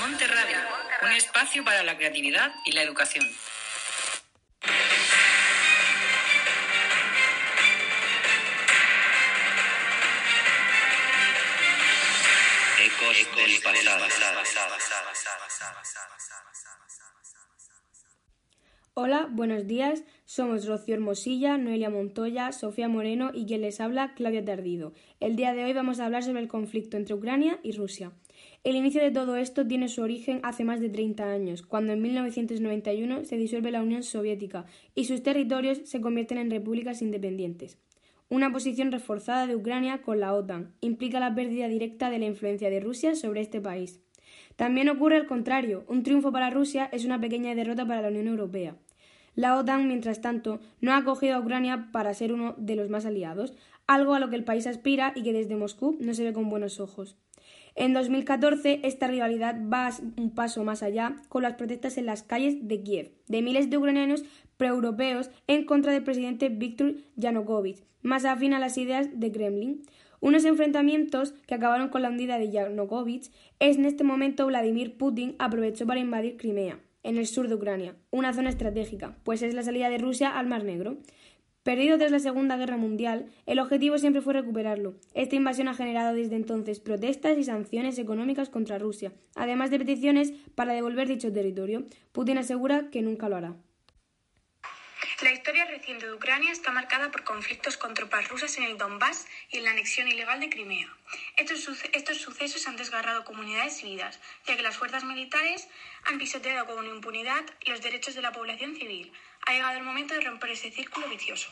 Monte Radio, un espacio para la creatividad y la educación. Ecos del pasado. Hola, buenos días. Somos Rocío Hermosilla, Noelia Montoya, Sofía Moreno y quien les habla, Claudia Tardido. El día de hoy vamos a hablar sobre el conflicto entre Ucrania y Rusia. El inicio de todo esto tiene su origen hace más de 30 años, cuando en 1991 se disuelve la Unión Soviética y sus territorios se convierten en repúblicas independientes. Una posición reforzada de Ucrania con la OTAN implica la pérdida directa de la influencia de Rusia sobre este país. También ocurre al contrario, un triunfo para Rusia es una pequeña derrota para la Unión Europea. La OTAN, mientras tanto, no ha acogido a Ucrania para ser uno de los más aliados, algo a lo que el país aspira y que desde Moscú no se ve con buenos ojos. En 2014, esta rivalidad va un paso más allá con las protestas en las calles de Kiev de miles de ucranianos proeuropeos en contra del presidente Viktor Yanukovych, más afín a las ideas de Kremlin. Unos enfrentamientos que acabaron con la hundida de Yanukovych es en este momento Vladimir Putin aprovechó para invadir Crimea, en el sur de Ucrania, una zona estratégica, pues es la salida de Rusia al Mar Negro. Perdido tras la Segunda Guerra Mundial, el objetivo siempre fue recuperarlo. Esta invasión ha generado desde entonces protestas y sanciones económicas contra Rusia, además de peticiones para devolver dicho territorio. Putin asegura que nunca lo hará. La historia reciente de Ucrania está marcada por conflictos con tropas rusas en el Donbass y en la anexión ilegal de Crimea. Estos, estos, sucesos han desgarrado comunidades y vidas, ya que las fuerzas militares han pisoteado con impunidad los derechos de la población civil, ha llegado el momento de romper ese círculo vicioso.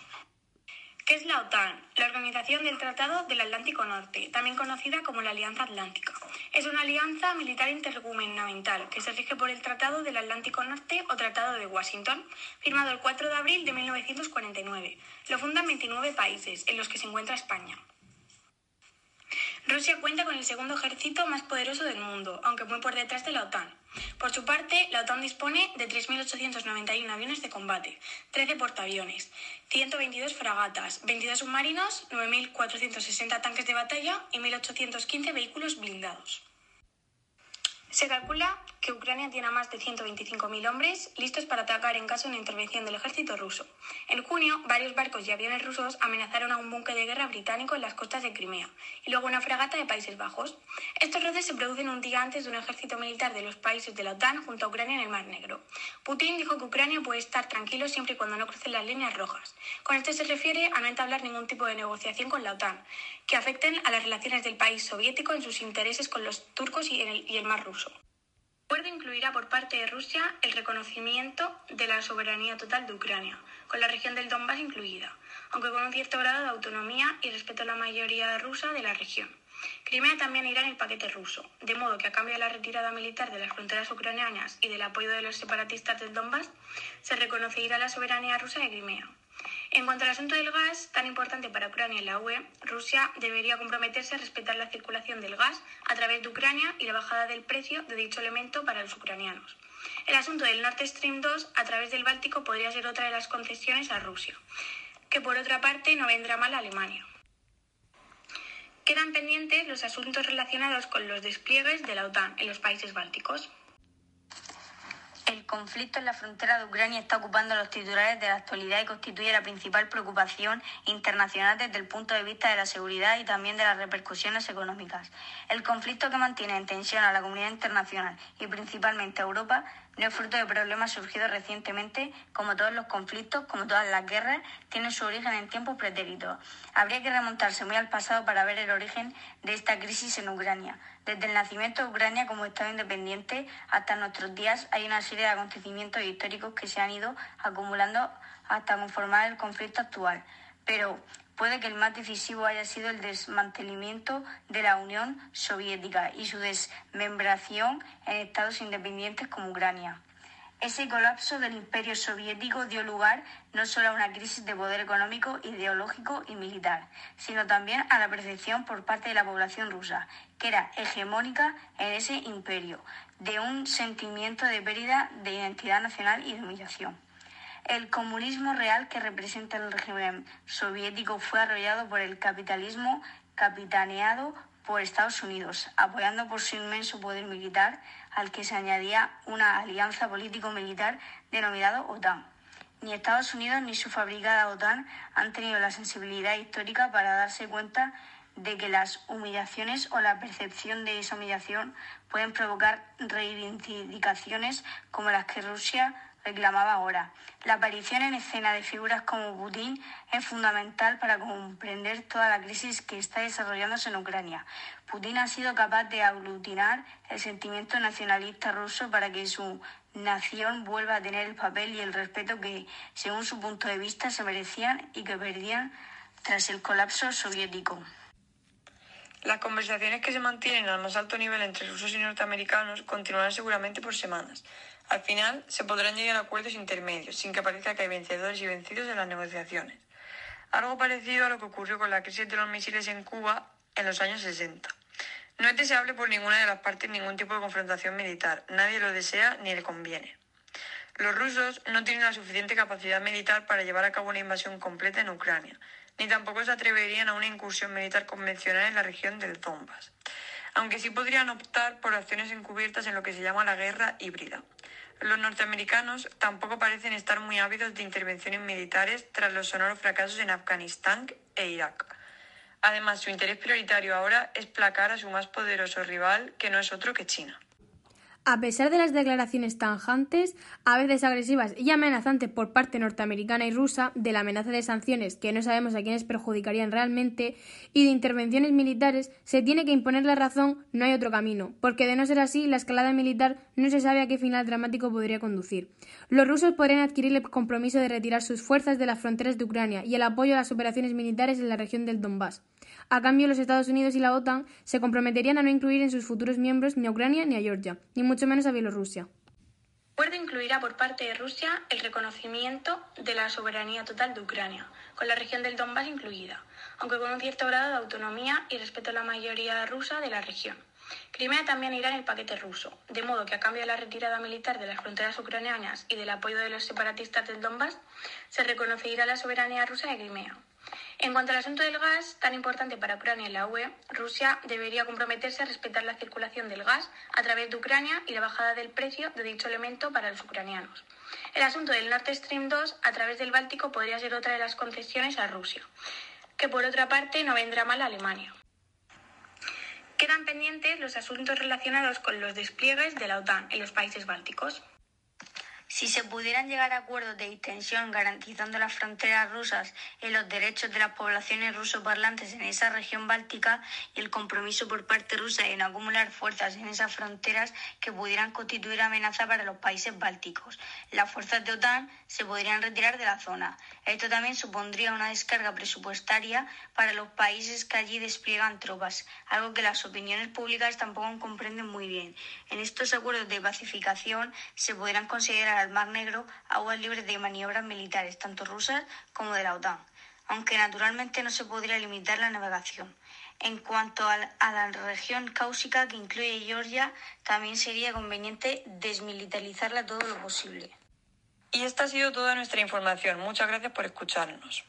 ¿Qué es la OTAN? La Organización del Tratado del Atlántico Norte, también conocida como la Alianza Atlántica. Es una alianza militar intergubernamental que se rige por el Tratado del Atlántico Norte o Tratado de Washington, firmado el 4 de abril de 1949. Lo fundan 29 países, en los que se encuentra España. Rusia cuenta con el segundo ejército más poderoso del mundo, aunque muy por detrás de la OTAN. Por su parte, la OTAN dispone de 3.891 aviones de combate, 13 portaaviones, 122 fragatas, 22 submarinos, 9.460 tanques de batalla y 1.815 vehículos blindados. Se calcula que Ucrania tiene a más de 125.000 hombres listos para atacar en caso de una intervención del ejército ruso. En junio, varios barcos y aviones rusos amenazaron a un buque de guerra británico en las costas de Crimea y luego una fragata de Países Bajos. Estos roces se producen un día antes de un ejército militar de los países de la OTAN junto a Ucrania en el Mar Negro. Putin dijo que Ucrania puede estar tranquilo siempre y cuando no crucen las líneas rojas. Con esto se refiere a no entablar ningún tipo de negociación con la OTAN que afecten a las relaciones del país soviético en sus intereses con los turcos y, y el Mar Ruso. Acuerdo incluirá por parte de Rusia el reconocimiento de la soberanía total de Ucrania, con la región del Donbass incluida, aunque con un cierto grado de autonomía y respeto a la mayoría rusa de la región. Crimea también irá en el paquete ruso, de modo que a cambio de la retirada militar de las fronteras ucranianas y del apoyo de los separatistas del Donbass, se reconocerá la soberanía rusa de Crimea. En cuanto al asunto del gas, tan importante para Ucrania y la UE, Rusia debería comprometerse a respetar la circulación del gas a través de Ucrania y la bajada del precio de dicho elemento para los ucranianos. El asunto del Nord Stream 2 a través del Báltico podría ser otra de las concesiones a Rusia, que por otra parte no vendrá mal a Alemania. Quedan pendientes los asuntos relacionados con los despliegues de la OTAN en los países bálticos. El conflicto en la frontera de Ucrania está ocupando los titulares de la actualidad y constituye la principal preocupación internacional desde el punto de vista de la seguridad y también de las repercusiones económicas. El conflicto que mantiene en tensión a la comunidad internacional y principalmente a Europa no es fruto de problemas surgidos recientemente, como todos los conflictos, como todas las guerras, tienen su origen en tiempos pretéritos. Habría que remontarse muy al pasado para ver el origen de esta crisis en Ucrania. Desde el nacimiento de Ucrania como Estado independiente hasta nuestros días hay una serie de acontecimientos históricos que se han ido acumulando hasta conformar el conflicto actual. Pero puede que el más decisivo haya sido el desmantelamiento de la Unión Soviética y su desmembración en estados independientes como Ucrania. Ese colapso del imperio soviético dio lugar no solo a una crisis de poder económico, ideológico y militar, sino también a la percepción por parte de la población rusa, que era hegemónica en ese imperio, de un sentimiento de pérdida de identidad nacional y de humillación. El comunismo real que representa el régimen soviético fue arrollado por el capitalismo capitaneado por Estados Unidos, apoyando por su inmenso poder militar al que se añadía una alianza político-militar denominada OTAN. Ni Estados Unidos ni su fabricada OTAN han tenido la sensibilidad histórica para darse cuenta de que las humillaciones o la percepción de esa humillación pueden provocar reivindicaciones como las que Rusia reclamaba ahora. La aparición en escena de figuras como Putin es fundamental para comprender toda la crisis que está desarrollándose en Ucrania. Putin ha sido capaz de aglutinar el sentimiento nacionalista ruso para que su nación vuelva a tener el papel y el respeto que, según su punto de vista, se merecían y que perdían tras el colapso soviético. Las conversaciones que se mantienen al más alto nivel entre rusos y norteamericanos continuarán seguramente por semanas. Al final, se podrán llegar a acuerdos intermedios, sin que parezca que hay vencedores y vencidos en las negociaciones. Algo parecido a lo que ocurrió con la crisis de los misiles en Cuba en los años 60. No es deseable por ninguna de las partes ningún tipo de confrontación militar. Nadie lo desea ni le conviene. Los rusos no tienen la suficiente capacidad militar para llevar a cabo una invasión completa en Ucrania, ni tampoco se atreverían a una incursión militar convencional en la región del Donbass, aunque sí podrían optar por acciones encubiertas en lo que se llama la guerra híbrida. Los norteamericanos tampoco parecen estar muy ávidos de intervenciones militares tras los sonoros fracasos en Afganistán e Irak. Además, su interés prioritario ahora es placar a su más poderoso rival, que no es otro que China. A pesar de las declaraciones tanjantes, a veces agresivas y amenazantes por parte norteamericana y rusa, de la amenaza de sanciones que no sabemos a quiénes perjudicarían realmente, y de intervenciones militares, se tiene que imponer la razón, no hay otro camino, porque de no ser así, la escalada militar no se sabe a qué final dramático podría conducir. Los rusos podrían adquirir el compromiso de retirar sus fuerzas de las fronteras de Ucrania y el apoyo a las operaciones militares en la región del Donbass. A cambio, los Estados Unidos y la OTAN se comprometerían a no incluir en sus futuros miembros ni a Ucrania ni a Georgia, ni mucho menos a Bielorrusia. El acuerdo incluirá por parte de Rusia el reconocimiento de la soberanía total de Ucrania, con la región del Donbass incluida, aunque con un cierto grado de autonomía y respeto a la mayoría rusa de la región. Crimea también irá en el paquete ruso, de modo que a cambio de la retirada militar de las fronteras ucranianas y del apoyo de los separatistas del Donbass, se reconocerá la soberanía rusa de Crimea. En cuanto al asunto del gas, tan importante para Ucrania y la UE, Rusia debería comprometerse a respetar la circulación del gas a través de Ucrania y la bajada del precio de dicho elemento para los ucranianos. El asunto del Nord Stream 2 a través del Báltico podría ser otra de las concesiones a Rusia, que por otra parte no vendrá mal a Alemania. Quedan pendientes los asuntos relacionados con los despliegues de la OTAN en los países bálticos. Si se pudieran llegar a acuerdos de extensión garantizando las fronteras rusas y los derechos de las poblaciones rusoparlantes en esa región báltica y el compromiso por parte rusa en acumular fuerzas en esas fronteras que pudieran constituir amenaza para los países bálticos, las fuerzas de OTAN se podrían retirar de la zona. Esto también supondría una descarga presupuestaria para los países que allí despliegan tropas, algo que las opiniones públicas tampoco comprenden muy bien. En estos acuerdos de pacificación se podrán considerar al Mar Negro aguas libres de maniobras militares, tanto rusas como de la OTAN, aunque naturalmente no se podría limitar la navegación. En cuanto a la región cáusica que incluye Georgia, también sería conveniente desmilitarizarla todo lo posible. Y esta ha sido toda nuestra información. Muchas gracias por escucharnos.